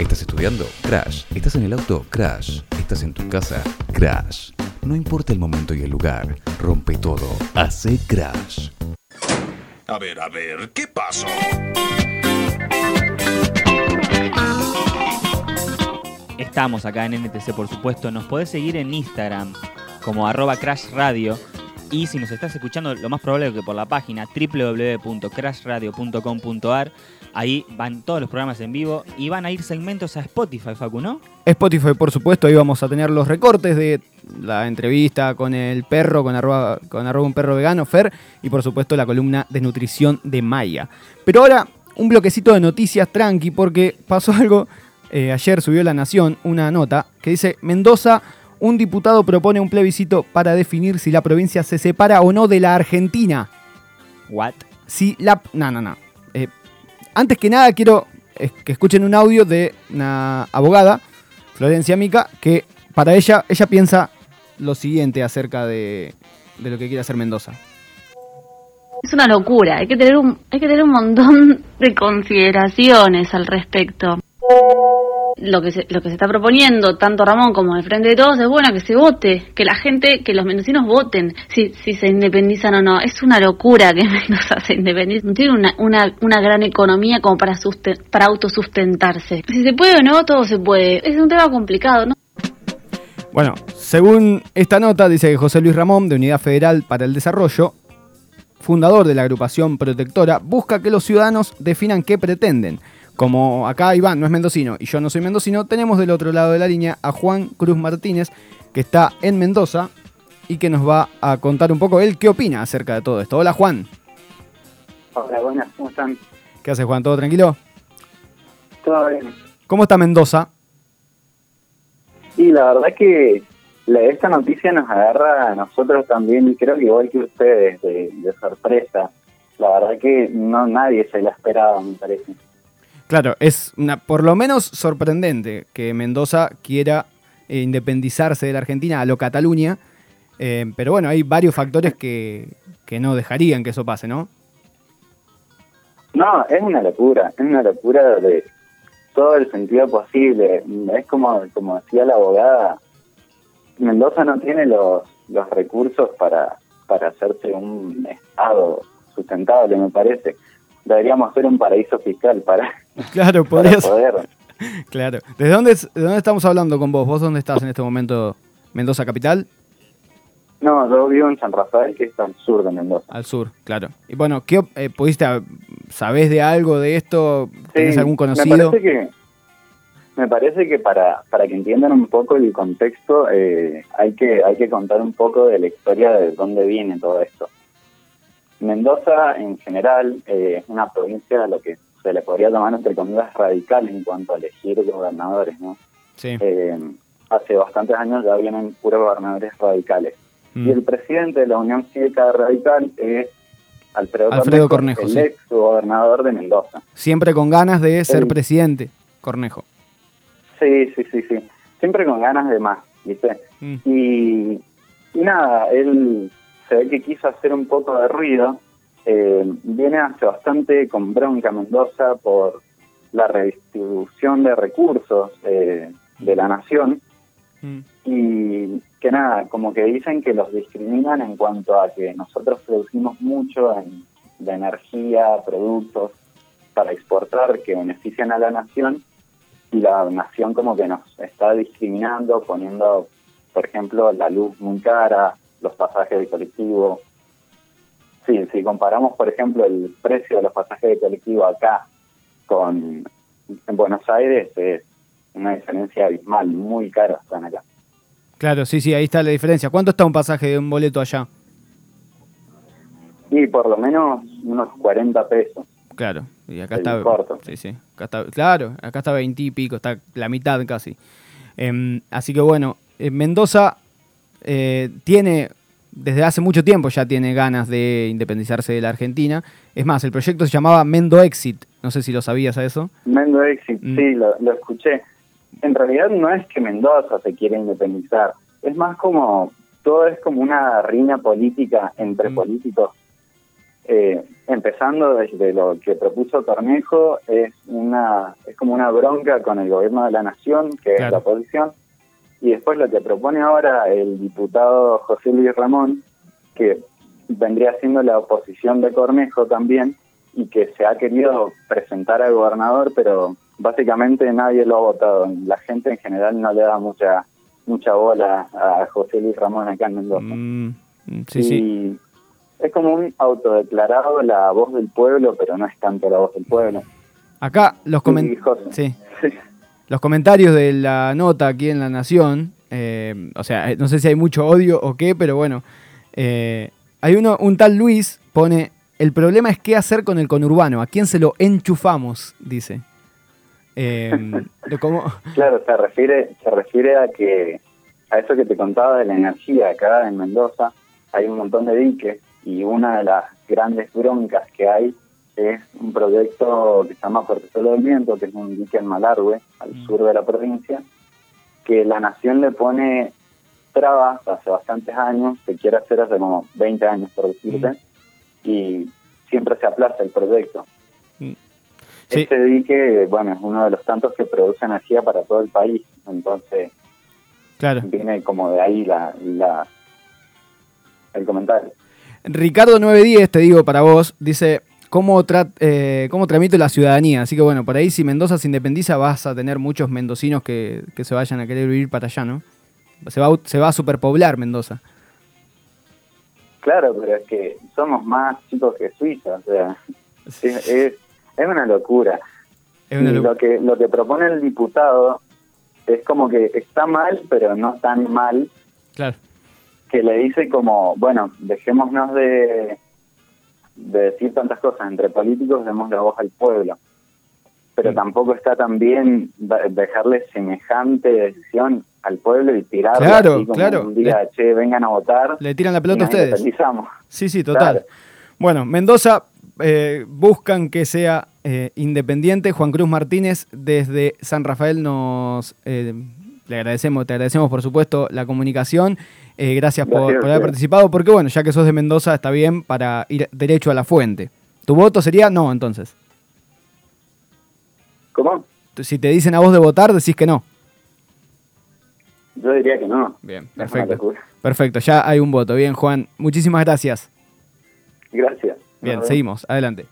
¿Estás estudiando? Crash. ¿Estás en el auto? Crash. ¿Estás en tu casa? Crash. No importa el momento y el lugar, rompe todo. Hace Crash. A ver, a ver, ¿qué pasó? Estamos acá en NTC, por supuesto. Nos podés seguir en Instagram como arroba Crash Radio. Y si nos estás escuchando, lo más probable es que por la página www.crashradio.com.ar, ahí van todos los programas en vivo y van a ir segmentos a Spotify, Facu, ¿no? Spotify, por supuesto, ahí vamos a tener los recortes de la entrevista con el perro, con arroba, con arroba un perro vegano, Fer, y por supuesto la columna de nutrición de Maya. Pero ahora, un bloquecito de noticias tranqui, porque pasó algo, eh, ayer subió La Nación una nota que dice, Mendoza un diputado propone un plebiscito para definir si la provincia se separa o no de la Argentina. What? Si la... No, no, no. Eh, antes que nada quiero eh, que escuchen un audio de una abogada, Florencia Mica, que para ella, ella piensa lo siguiente acerca de, de lo que quiere hacer Mendoza. Es una locura, hay que tener un, hay que tener un montón de consideraciones al respecto lo que se, lo que se está proponiendo tanto Ramón como el Frente de Todos es bueno que se vote, que la gente, que los mendocinos voten si, si se independizan o no. Es una locura que Mendoza se independice. No tiene una, una, una gran economía como para, para autosustentarse. Si se puede o no, todo se puede. Es un tema complicado, ¿no? Bueno, según esta nota, dice que José Luis Ramón, de Unidad Federal para el Desarrollo, fundador de la agrupación protectora, busca que los ciudadanos definan qué pretenden como acá Iván no es mendocino y yo no soy mendocino, tenemos del otro lado de la línea a Juan Cruz Martínez, que está en Mendoza y que nos va a contar un poco él qué opina acerca de todo esto. Hola Juan. Hola, buenas, ¿cómo están? ¿Qué hace Juan? ¿Todo tranquilo? Todo bien. ¿Cómo está Mendoza? Y la verdad que esta noticia nos agarra a nosotros también, y creo que igual que ustedes, de, de sorpresa. La verdad que no nadie se la esperaba, me parece. Claro, es una, por lo menos sorprendente que Mendoza quiera eh, independizarse de la Argentina a lo Cataluña, eh, pero bueno, hay varios factores que, que no dejarían que eso pase, ¿no? No, es una locura, es una locura de todo el sentido posible. Es como, como decía la abogada, Mendoza no tiene los, los recursos para, para hacerse un Estado sustentable, me parece deberíamos ser un paraíso fiscal para, claro, poder. Claro. ¿Desde dónde, ¿De dónde estamos hablando con vos? ¿Vos dónde estás en este momento? ¿Mendoza capital? No, yo vivo en San Rafael, que es al sur de Mendoza. Al sur, claro. Y bueno, ¿qué eh, pudiste, sabés de algo de esto? ¿Tienes algún conocido? Me parece que, me parece que para, para que entiendan un poco el contexto, eh, hay, que, hay que contar un poco de la historia de dónde viene todo esto. Mendoza, en general, eh, es una provincia a lo que se le podría llamar, entre comillas, radical en cuanto a elegir gobernadores, ¿no? Sí. Eh, hace bastantes años ya vienen puros gobernadores radicales. Mm. Y el presidente de la Unión Cívica Radical es Alfredo, Cornejo, el ex gobernador de Mendoza. Siempre con ganas de ser presidente, Cornejo. Sí, sí, sí, sí. Siempre con ganas de más, ¿viste? Mm. Y, y nada, él se ve que quiso hacer un poco de ruido. Eh, viene hace bastante con bronca Mendoza por la redistribución de recursos eh, de la nación mm. y que nada, como que dicen que los discriminan en cuanto a que nosotros producimos mucho en, de energía, productos para exportar que benefician a la nación y la nación como que nos está discriminando poniendo, por ejemplo, la luz muy cara, los pasajes de colectivo. Sí, si comparamos, por ejemplo, el precio de los pasajes de colectivo acá con en Buenos Aires, es una diferencia abismal, muy caros están acá. Claro, sí, sí, ahí está la diferencia. ¿Cuánto está un pasaje de un boleto allá? Y por lo menos unos 40 pesos. Claro, y acá está. Corto. Sí, sí. Acá está, claro, acá está 20 y pico, está la mitad casi. Em, así que bueno, en Mendoza eh, tiene, desde hace mucho tiempo ya tiene ganas de independizarse de la Argentina. Es más, el proyecto se llamaba Mendo Exit. No sé si lo sabías a eso. Mendo Exit, mm. sí, lo, escuché. En realidad no es que Mendoza se quiera independizar. Es más como, todo es como una riña política entre mm. políticos eh, empezando desde lo que propuso Cornejo, es una es como una bronca con el gobierno de la nación, que es la oposición, y después lo que propone ahora el diputado José Luis Ramón, que vendría siendo la oposición de Cornejo también, y que se ha querido presentar al gobernador, pero básicamente nadie lo ha votado. La gente en general no le da mucha mucha bola a José Luis Ramón acá en Mendoza. Mm, sí, sí es como un autodeclarado la voz del pueblo, pero no es tanto la voz del pueblo. Acá los, sí. Los comentarios de la nota aquí en La Nación, eh, o sea, no sé si hay mucho odio o qué, pero bueno, eh, hay uno, un tal Luis pone, el problema es qué hacer con el conurbano, a quién se lo enchufamos, dice. Eh, Claro, se refiere, se refiere a que a eso que te contaba de la energía acá en Mendoza, hay un montón de diques y una de las grandes broncas que hay es un proyecto que se llama Puerto Solo del Viento, que es un dique en Malargüe, al mm. sur de la provincia, que la nación le pone trabas hace bastantes años, se quiere hacer hace como 20 años, por decirte, mm. y siempre se aplaza el proyecto. Mm. Este dique, bueno, es uno de los tantos que produce energía para todo el país, entonces claro. viene como de ahí la, la el comentario. Ricardo 910, te digo para vos, dice, ¿cómo, eh, ¿cómo tramito la ciudadanía? Así que bueno, por ahí si Mendoza se independiza vas a tener muchos mendocinos que, se vayan a querer vivir para allá, ¿no? Se va, se va a superpoblar Mendoza. Claro, pero es que somos más chicos que Suiza, o sea, es, una locura. y lo que lo que propone el diputado es como que está mal, pero no tan mal. Claro que le dice como, bueno, dejémonos de, de decir tantas cosas entre políticos, demos la voz al pueblo. Pero tampoco está tan bien dejarle semejante decisión al pueblo y tirarlo claro, así como claro. un día, che, vengan a votar. Le tiran la pelota a ustedes. Sí, sí, total. Bueno, Mendoza eh, buscan que sea eh, independiente. Juan Cruz Martínez desde San Rafael nos eh, le agradecemos, te agradecemos por supuesto la comunicación. Eh, gracias, por, haber participado, porque bueno, ya que sos de Mendoza está bien para ir derecho a la fuente. ¿Tu voto sería no entonces? ¿Cómo? Si te dicen a vos de votar, decís que no. Yo diría que no. Bien, perfecto. Perfecto, ya hay un voto. Bien, Juan, muchísimas gracias. Gracias. Bien, seguimos, adelante.